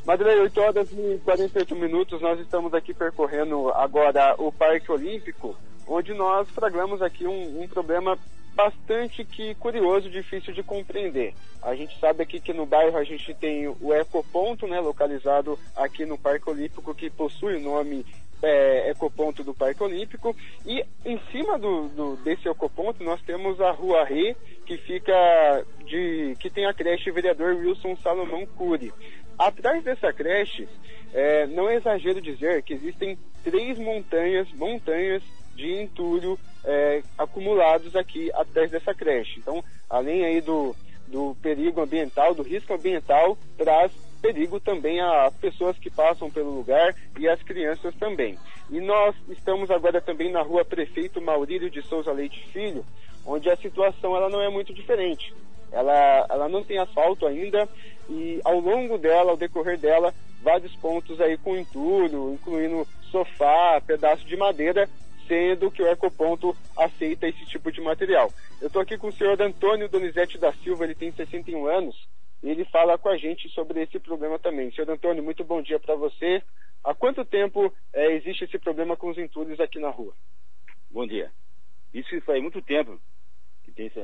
Madeleine, 8 horas e 48 minutos, nós estamos aqui percorrendo agora o Parque Olímpico, onde nós flagramos aqui um, um problema bastante que curioso, difícil de compreender. A gente sabe aqui que no bairro a gente tem o Ecoponto, né, localizado aqui no Parque Olímpico, que possui o nome é, Ecoponto do Parque Olímpico. E em cima do, do, desse Ecoponto nós temos a Rua Rê, que fica de. que tem a creche vereador Wilson Salomão Cury. Atrás dessa creche, é, não é exagero dizer que existem três montanhas, montanhas de entulho é, acumulados aqui atrás dessa creche. Então, além aí do, do perigo ambiental, do risco ambiental, traz perigo também às pessoas que passam pelo lugar e às crianças também. E nós estamos agora também na rua Prefeito Maurílio de Souza Leite Filho, onde a situação ela não é muito diferente. Ela, ela não tem asfalto ainda e ao longo dela, ao decorrer dela, vários pontos aí com entulho, incluindo sofá, pedaço de madeira, sendo que o Ecoponto aceita esse tipo de material. Eu estou aqui com o senhor Antônio Donizete da Silva, ele tem 61 anos, e ele fala com a gente sobre esse problema também. Senhor Antônio, muito bom dia para você. Há quanto tempo é, existe esse problema com os entulhos aqui na rua? Bom dia. Isso faz muito tempo que tem esse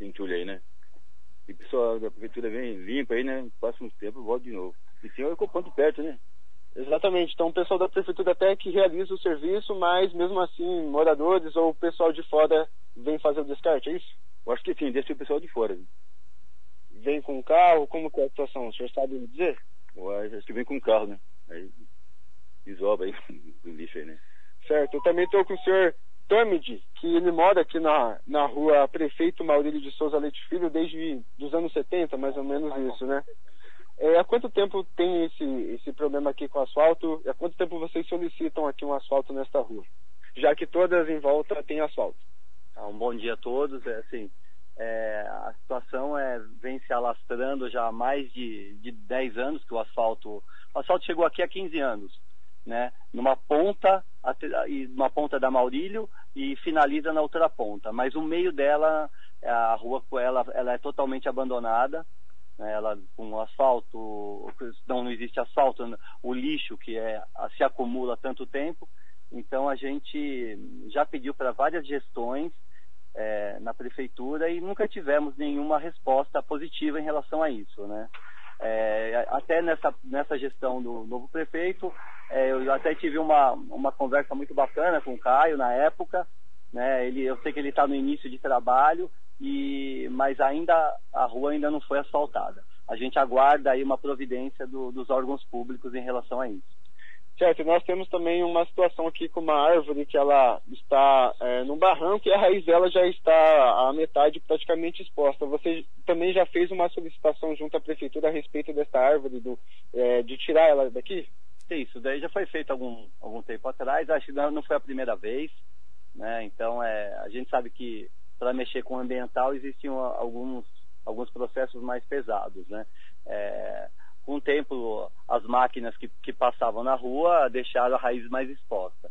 entulho aí, né? E o pessoal da prefeitura vem limpa aí, né? Passa um tempo e volta de novo. E tem o Ecoponto perto, né? Exatamente. Então o pessoal da prefeitura até que realiza o serviço, mas mesmo assim, moradores ou o pessoal de fora vem fazer o descarte, é isso? Eu acho que sim, desse o pessoal de fora. Vem com carro, como que é a situação? O senhor sabe me dizer? Eu acho que vem com carro, né? Aí desoba aí o lixo aí, né? Certo. Eu também estou com o senhor Tâmide, que ele mora aqui na, na rua Prefeito Maurílio de Souza Leite Filho desde os anos 70, mais ou menos isso, né? É, há quanto tempo tem esse, esse problema aqui com asfalto? Há quanto tempo vocês solicitam aqui um asfalto nesta rua? Já que todas em volta têm asfalto. Ah, um bom dia a todos. É assim, é, a situação é, vem se alastrando já há mais de, de 10 anos que o asfalto. O asfalto chegou aqui há 15 anos, né? Numa ponta, numa ponta da Maurílio e finaliza na outra ponta. Mas o meio dela, a rua ela, ela é totalmente abandonada. Né? Ela com asfalto, não, não existe asfalto, o lixo que é, se acumula há tanto tempo. Então a gente já pediu para várias gestões é, na prefeitura e nunca tivemos nenhuma resposta positiva em relação a isso, né? É, até nessa, nessa gestão do novo prefeito, é, eu até tive uma, uma conversa muito bacana com o Caio na época, né? Ele, eu sei que ele está no início de trabalho, e, mas ainda a rua ainda não foi asfaltada. A gente aguarda aí uma providência do, dos órgãos públicos em relação a isso. Certo, nós temos também uma situação aqui com uma árvore que ela está é, num barranco e a raiz dela já está a metade praticamente exposta. Você também já fez uma solicitação junto à prefeitura a respeito dessa árvore, do, é, de tirar ela daqui? Isso, daí já foi feito algum, algum tempo atrás, acho que não foi a primeira vez, né? Então é, a gente sabe que para mexer com o ambiental existiam alguns, alguns processos mais pesados, né? É, com o tempo, as máquinas que, que passavam na rua deixaram a raiz mais exposta.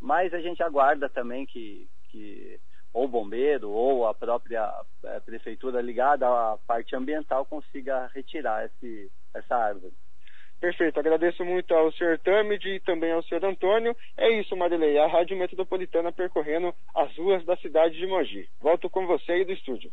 Mas a gente aguarda também que, que ou o bombeiro ou a própria é, prefeitura ligada à parte ambiental consiga retirar esse, essa árvore. Perfeito, agradeço muito ao senhor Tâmide e também ao senhor Antônio. É isso, Marilei, a Rádio Metropolitana percorrendo as ruas da cidade de Mogi. Volto com você e do estúdio.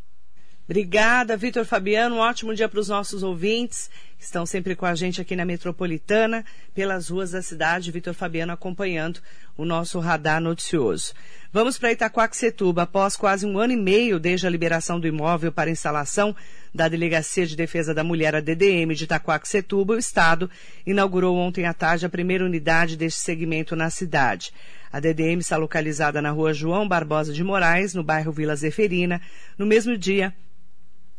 Obrigada, Vitor Fabiano. Um ótimo dia para os nossos ouvintes estão sempre com a gente aqui na Metropolitana, pelas ruas da cidade. Vitor Fabiano acompanhando o nosso radar noticioso. Vamos para Itaquaquecetuba. Após quase um ano e meio desde a liberação do imóvel para instalação da Delegacia de Defesa da Mulher, a DDM, de Itaquaquecetuba, o Estado inaugurou ontem à tarde a primeira unidade deste segmento na cidade. A DDM está localizada na rua João Barbosa de Moraes, no bairro Vila Zeferina, no mesmo dia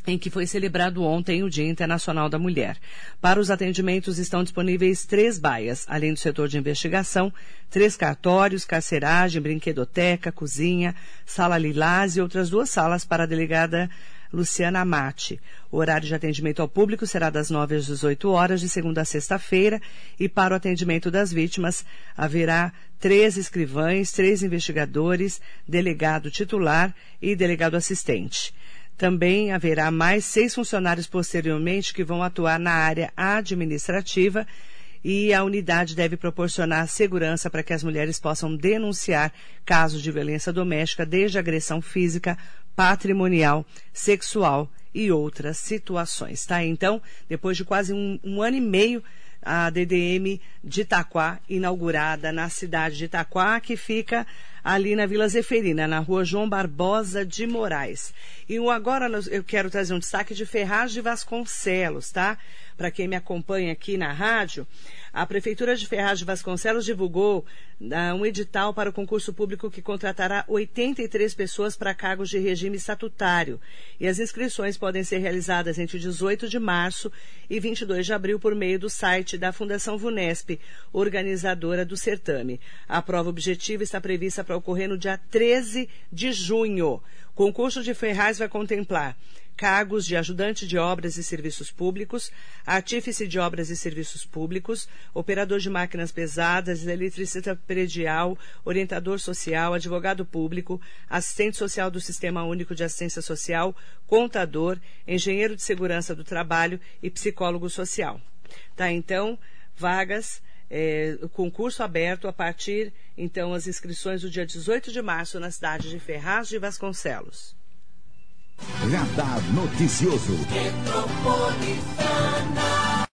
em que foi celebrado ontem o Dia Internacional da Mulher. Para os atendimentos estão disponíveis três baias, além do setor de investigação, três cartórios, carceragem, brinquedoteca, cozinha, sala lilás e outras duas salas para a delegada Luciana Amati. O horário de atendimento ao público será das 9 às 18 horas, de segunda a sexta-feira, e para o atendimento das vítimas haverá três escrivães, três investigadores, delegado titular e delegado assistente. Também haverá mais seis funcionários posteriormente que vão atuar na área administrativa e a unidade deve proporcionar segurança para que as mulheres possam denunciar casos de violência doméstica, desde agressão física, patrimonial, sexual e outras situações. Tá? Então, depois de quase um, um ano e meio a DDM de Itaquá, inaugurada na cidade de Itaquá, que fica ali na Vila Zeferina, na rua João Barbosa de Moraes. E agora eu quero trazer um destaque de Ferraz de Vasconcelos, tá? Para quem me acompanha aqui na rádio, a Prefeitura de Ferraz de Vasconcelos divulgou uh, um edital para o concurso público que contratará 83 pessoas para cargos de regime estatutário. E as inscrições podem ser realizadas entre 18 de março e 22 de abril por meio do site da Fundação Vunesp, organizadora do certame. A prova objetiva está prevista para ocorrer no dia 13 de junho. O concurso de Ferraz vai contemplar cargos de ajudante de obras e serviços públicos, artífice de obras e serviços públicos, operador de máquinas pesadas, eletricista predial, orientador social, advogado público, assistente social do Sistema Único de Assistência Social, contador, engenheiro de segurança do trabalho e psicólogo social. Tá, então, vagas é, concurso aberto a partir, então, as inscrições do dia 18 de março na cidade de Ferraz de Vasconcelos. Radar Noticioso.